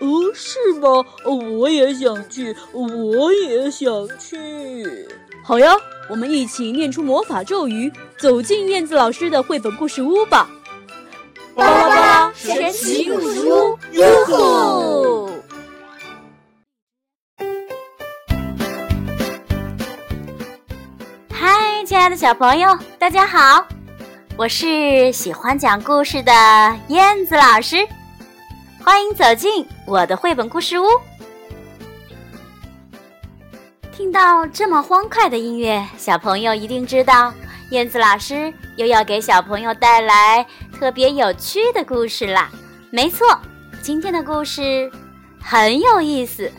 哦，是吗？我也想去，我也想去。好呀，我们一起念出魔法咒语，走进燕子老师的绘本故事屋吧。巴拉巴拉神奇故事屋，哟吼！嗨，亲爱的小朋友，大家好！我是喜欢讲故事的燕子老师，欢迎走进我的绘本故事屋。听到这么欢快的音乐，小朋友一定知道。燕子老师又要给小朋友带来特别有趣的故事啦！没错，今天的故事很有意思，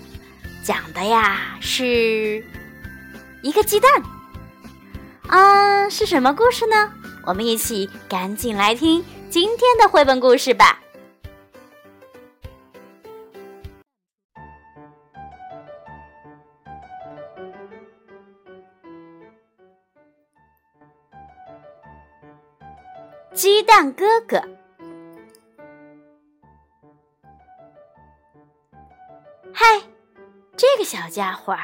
讲的呀是一个鸡蛋。啊，是什么故事呢？我们一起赶紧来听今天的绘本故事吧。蛋哥哥，嗨，这个小家伙，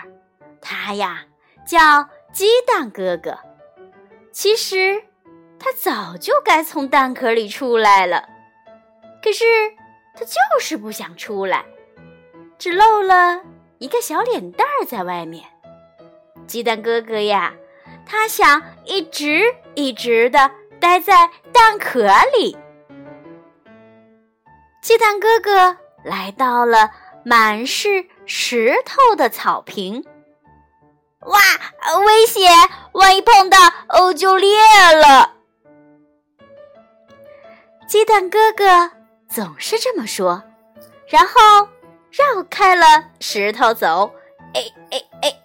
他呀叫鸡蛋哥哥。其实他早就该从蛋壳里出来了，可是他就是不想出来，只露了一个小脸蛋儿在外面。鸡蛋哥哥呀，他想一直一直的。待在蛋壳里，鸡蛋哥哥来到了满是石头的草坪。哇，危险！万一碰到哦，就裂了。鸡蛋哥哥总是这么说，然后绕开了石头走。哎哎哎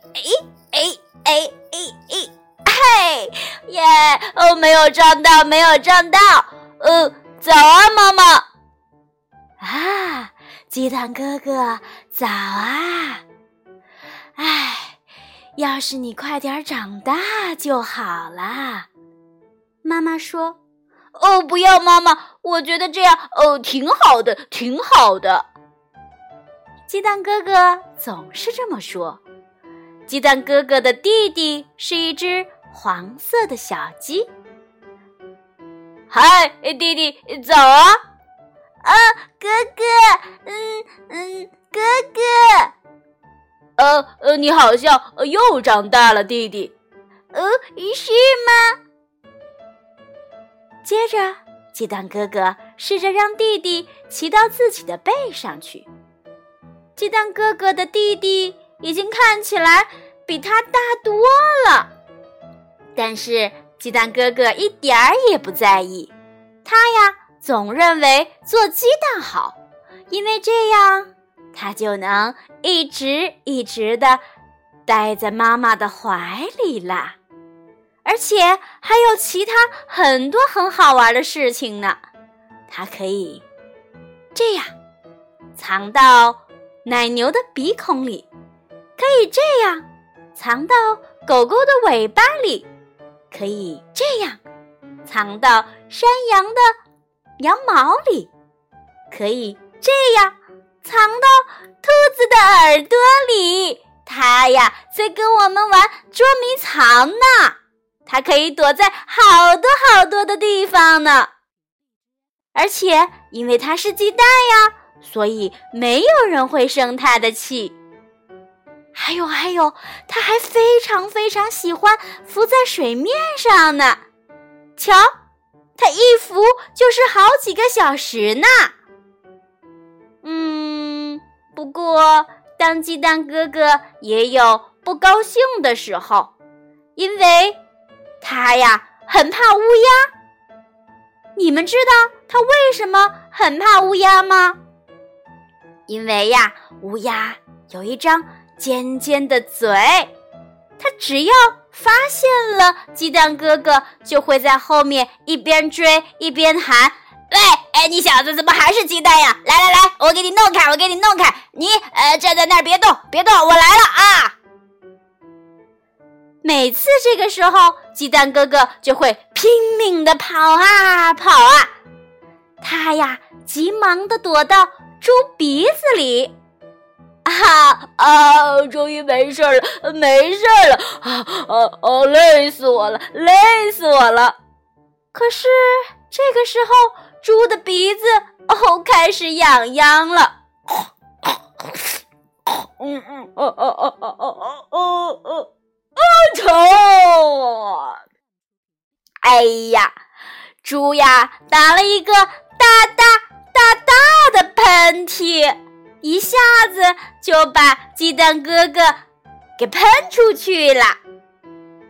哦，没有撞到，没有撞到。呃，早啊，妈妈。啊，鸡蛋哥哥，早啊！哎，要是你快点长大就好了。妈妈说：“哦，不要，妈妈，我觉得这样哦挺好的，挺好的。”鸡蛋哥哥总是这么说。鸡蛋哥哥的弟弟是一只。黄色的小鸡，嗨，弟弟，走啊！啊，哥哥，嗯嗯，哥哥，呃呃，你好像又长大了，弟弟。哦，是吗？接着，鸡蛋哥哥试着让弟弟骑到自己的背上去。鸡蛋哥哥的弟弟已经看起来比他大多了。但是鸡蛋哥哥一点儿也不在意，他呀总认为做鸡蛋好，因为这样他就能一直一直的待在妈妈的怀里啦，而且还有其他很多很好玩的事情呢。他可以这样藏到奶牛的鼻孔里，可以这样藏到狗狗的尾巴里。可以这样藏到山羊的羊毛里，可以这样藏到兔子的耳朵里。它呀在跟我们玩捉迷藏呢，它可以躲在好多好多的地方呢。而且因为它是鸡蛋呀，所以没有人会生它的气。还有还有，它还非常非常喜欢浮在水面上呢。瞧，它一浮就是好几个小时呢。嗯，不过当鸡蛋哥哥也有不高兴的时候，因为他呀很怕乌鸦。你们知道他为什么很怕乌鸦吗？因为呀，乌鸦有一张尖尖的嘴，它只要发现了鸡蛋哥哥，就会在后面一边追一边喊：“喂，哎，你小子怎么还是鸡蛋呀？来来来，我给你弄开，我给你弄开！你呃，站在那儿别动，别动，我来了啊！”每次这个时候，鸡蛋哥哥就会拼命的跑啊跑啊，他呀急忙的躲到猪鼻子里，啊啊，终于没事了，没事了，啊啊啊，累死我了，累死我了。可是这个时候，猪的鼻子哦开始痒痒了，嗯嗯，哦哦哦哦哦哦哦。哦疼！哎呀，猪呀打了一个大大大大的，就把鸡蛋哥哥给喷出去了。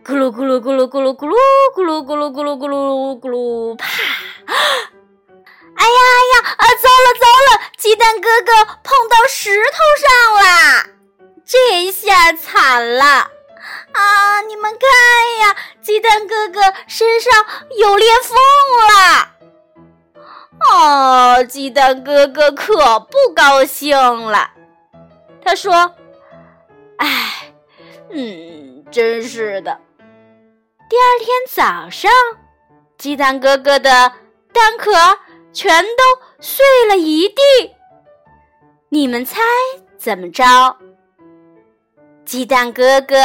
咕噜咕噜咕噜咕噜咕噜咕噜咕噜咕噜咕噜咕噜，啪！哎呀哎呀，啊，糟了糟了，鸡蛋哥哥碰到石头上啦！这下惨了。啊！你们看呀，鸡蛋哥哥身上有裂缝了。哦，鸡蛋哥哥可不高兴了。他说：“哎，嗯，真是的。”第二天早上，鸡蛋哥哥的蛋壳全都碎了一地。你们猜怎么着？鸡蛋哥哥。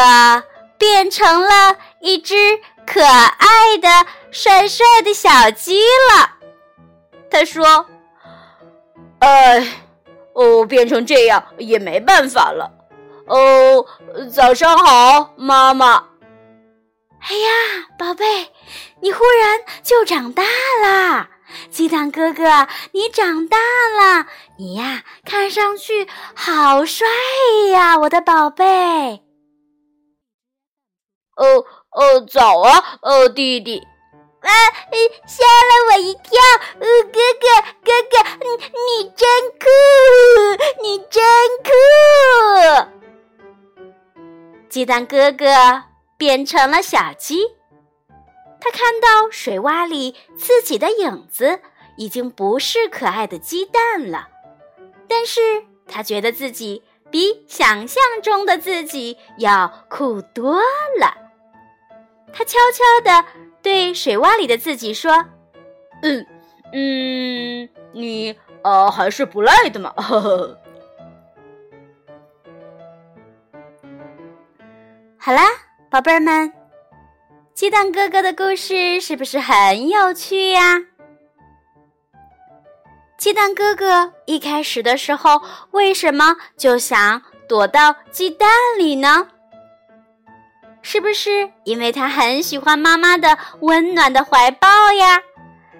变成了一只可爱的、帅帅的小鸡了。他说：“哎，哦，变成这样也没办法了。哦，早上好，妈妈。哎呀，宝贝，你忽然就长大啦！鸡蛋哥哥，你长大了，你呀，看上去好帅呀，我的宝贝。”哦哦，早啊，哦，弟弟，啊，吓了我一跳，呃，哥哥，哥哥，你你真酷，你真酷！鸡蛋哥哥变成了小鸡，他看到水洼里自己的影子，已经不是可爱的鸡蛋了，但是他觉得自己比想象中的自己要酷多了。他悄悄地对水洼里的自己说：“嗯嗯，你呃还是不赖的嘛。”呵呵。好啦，宝贝儿们，鸡蛋哥哥的故事是不是很有趣呀？鸡蛋哥哥一开始的时候，为什么就想躲到鸡蛋里呢？是不是因为他很喜欢妈妈的温暖的怀抱呀？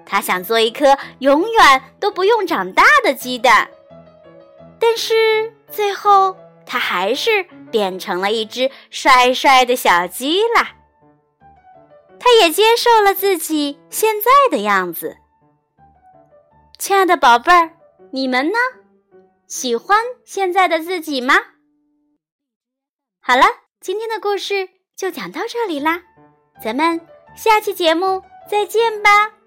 他想做一颗永远都不用长大的鸡蛋，但是最后他还是变成了一只帅帅的小鸡啦。他也接受了自己现在的样子。亲爱的宝贝儿，你们呢？喜欢现在的自己吗？好了，今天的故事。就讲到这里啦，咱们下期节目再见吧。